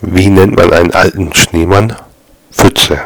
Wie nennt man einen alten Schneemann? Pfütze.